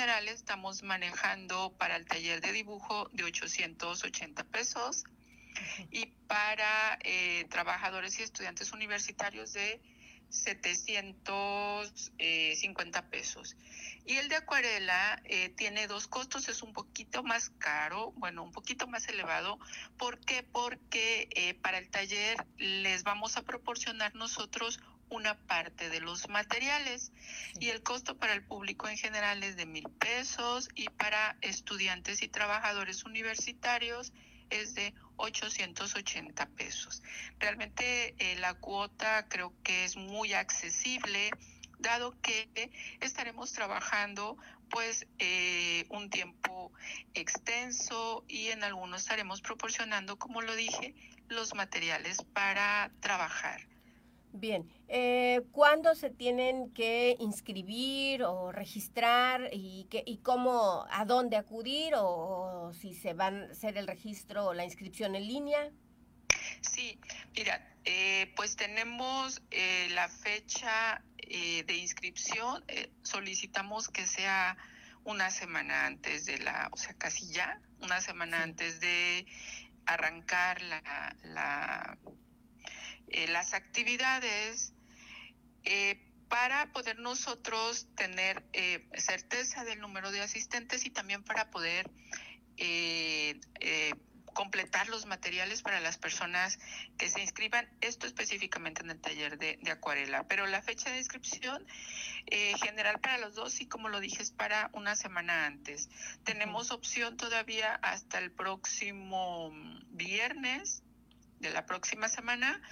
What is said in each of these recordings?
general estamos manejando para el taller de dibujo de 880 pesos y para eh, trabajadores y estudiantes universitarios de 750 pesos. Y el de acuarela eh, tiene dos costos, es un poquito más caro, bueno, un poquito más elevado. ¿Por qué? Porque eh, para el taller les vamos a proporcionar nosotros una parte de los materiales y el costo para el público en general es de mil pesos y para estudiantes y trabajadores universitarios es de 880 pesos. Realmente eh, la cuota creo que es muy accesible dado que estaremos trabajando pues eh, un tiempo extenso y en algunos estaremos proporcionando, como lo dije, los materiales para trabajar. Bien, eh, ¿cuándo se tienen que inscribir o registrar y, qué, y cómo, a dónde acudir o, si se van a hacer el registro o la inscripción en línea? Sí, mira, eh, pues tenemos eh, la fecha eh, de inscripción, solicitamos que sea una semana antes de la, o sea, casi ya, una semana antes de arrancar la, la eh, las actividades eh, para poder nosotros tener eh, certeza del número de asistentes y también para poder completar los materiales para las personas que se inscriban, esto específicamente en el taller de, acuarela, pero la fecha de inscripción general para los dos y como lo dije es para una semana antes. Tenemos opción todavía hasta el próximo viernes de la próxima semana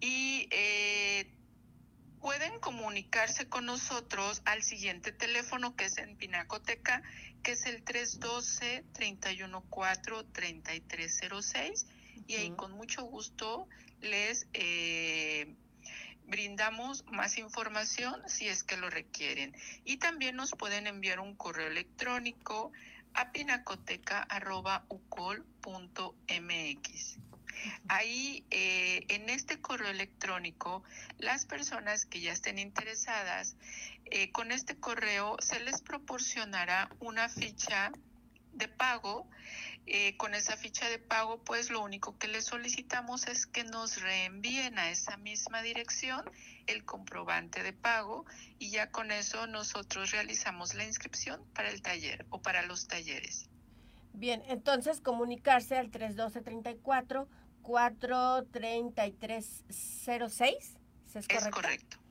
y eh, pueden comunicarse con nosotros al siguiente teléfono que es en Pinacoteca, que es el 312-314-3306 y ahí con mucho gusto les eh, brindamos más información si es que lo requieren. Y también nos pueden enviar un correo electrónico a pinacoteca.ucol.mx. Ahí, eh, en este correo electrónico, las personas que ya estén interesadas, eh, con este correo se les proporcionará una ficha de pago. Eh, con esa ficha de pago, pues lo único que les solicitamos es que nos reenvíen a esa misma dirección el comprobante de pago y ya con eso nosotros realizamos la inscripción para el taller o para los talleres. Bien, entonces comunicarse al 312-34 43306. ¿Es correcto? Es correcto.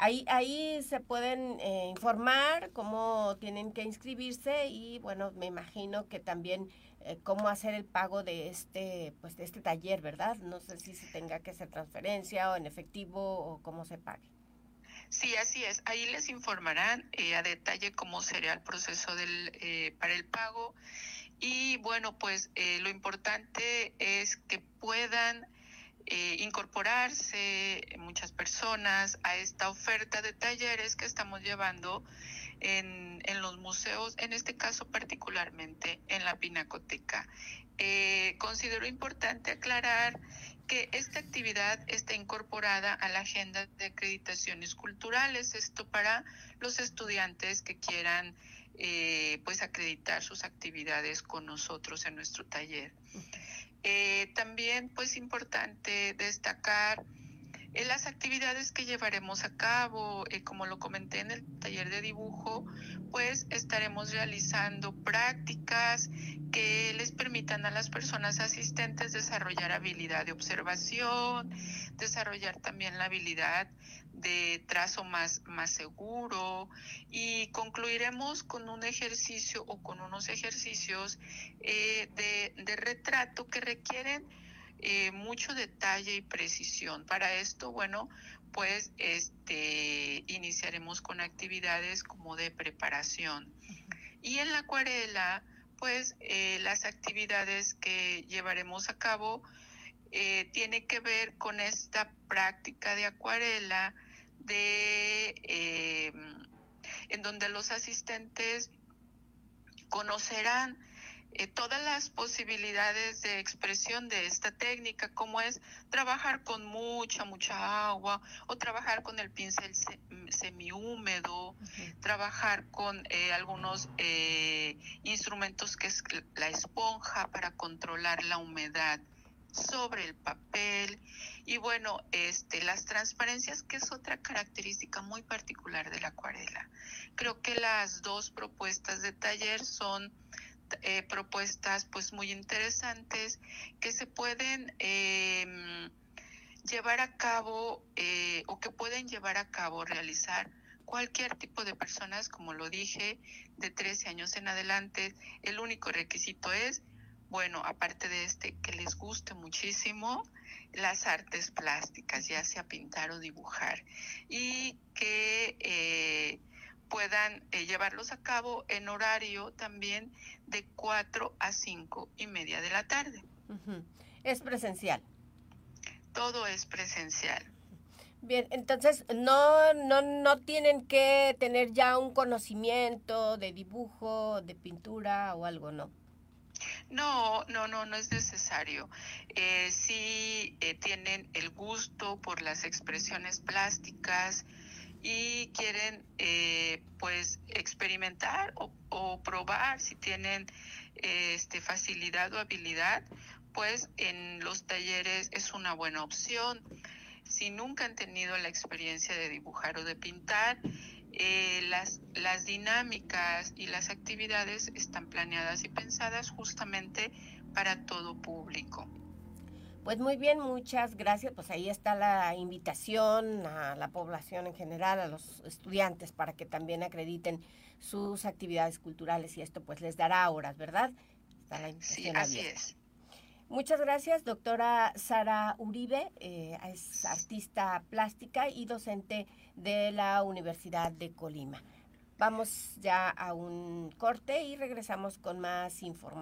Ahí, ahí se pueden eh, informar cómo tienen que inscribirse y bueno, me imagino que también eh, cómo hacer el pago de este, pues de este taller, ¿verdad? No sé si se tenga que hacer transferencia o en efectivo o cómo se pague. Sí, así es. Ahí les informarán eh, a detalle cómo sería el proceso del, para el pago y bueno, pues eh, lo importante es que puedan eh, incorporarse muchas personas a esta oferta de talleres que estamos llevando en, en los museos, en este caso particularmente en la Pinacoteca. Eh, considero importante aclarar que esta actividad está incorporada a la agenda de acreditaciones culturales, esto para los estudiantes que quieran eh, pues acreditar sus actividades con nosotros en nuestro taller. Eh, también pues importante destacar en las actividades que llevaremos a cabo, eh, como lo comenté en el de dibujo, pues estaremos realizando prácticas que les permitan a las personas asistentes desarrollar habilidad de observación, desarrollar también la habilidad de trazo más, más seguro. Y concluiremos con un ejercicio o con unos ejercicios eh, de, de retrato que requieren eh, mucho detalle y precisión. Para esto, bueno, pues este iniciaremos con actividades como de preparación. Y en la acuarela, pues eh, las actividades que llevaremos a cabo eh, tiene que ver con esta práctica de acuarela de en donde los asistentes conocerán eh, todas las posibilidades de expresión de esta técnica, como es trabajar con mucha, mucha agua o trabajar con el pincel semihúmedo, trabajar con eh, algunos eh, instrumentos que es la esponja para controlar la humedad sobre el papel y bueno, este las transparencias que es otra característica muy particular de la acuarela. Creo que las dos propuestas de taller son eh, propuestas pues muy interesantes que se pueden em, llevar a cabo eh, o que pueden llevar a cabo realizar cualquier tipo de personas, como lo dije, de 13 años en adelante. El único requisito es, bueno, aparte de este, que les guste muchísimo las artes plásticas, ya sea pintar o dibujar, y que eh, puedan eh, llevarlos a cabo en horario también de 4 a 5 y media de la tarde. Es presencial. Todo es presencial. Bien, entonces no, no, no tienen que tener ya un conocimiento de dibujo, de pintura o algo, ¿no? No, no, no, no es necesario. Eh, si eh, tienen el gusto por las expresiones plásticas, y quieren eh, pues experimentar o, probar si tienen este facilidad o habilidad pues en los talleres es una buena opción si nunca han tenido la experiencia de dibujar o de pintar eh, las, las dinámicas y las actividades están planeadas y pensadas justamente para todo público. Pues muy bien, muchas gracias. Pues ahí está la invitación a la población en general, a los estudiantes, para que también acrediten sus actividades culturales y esto pues les dará horas, ¿verdad? Está la invitación sí, así es. Muchas gracias, doctora Sara Uribe, eh, es artista plástica y docente de la Universidad de Colima. Vamos ya a un corte y regresamos con más información.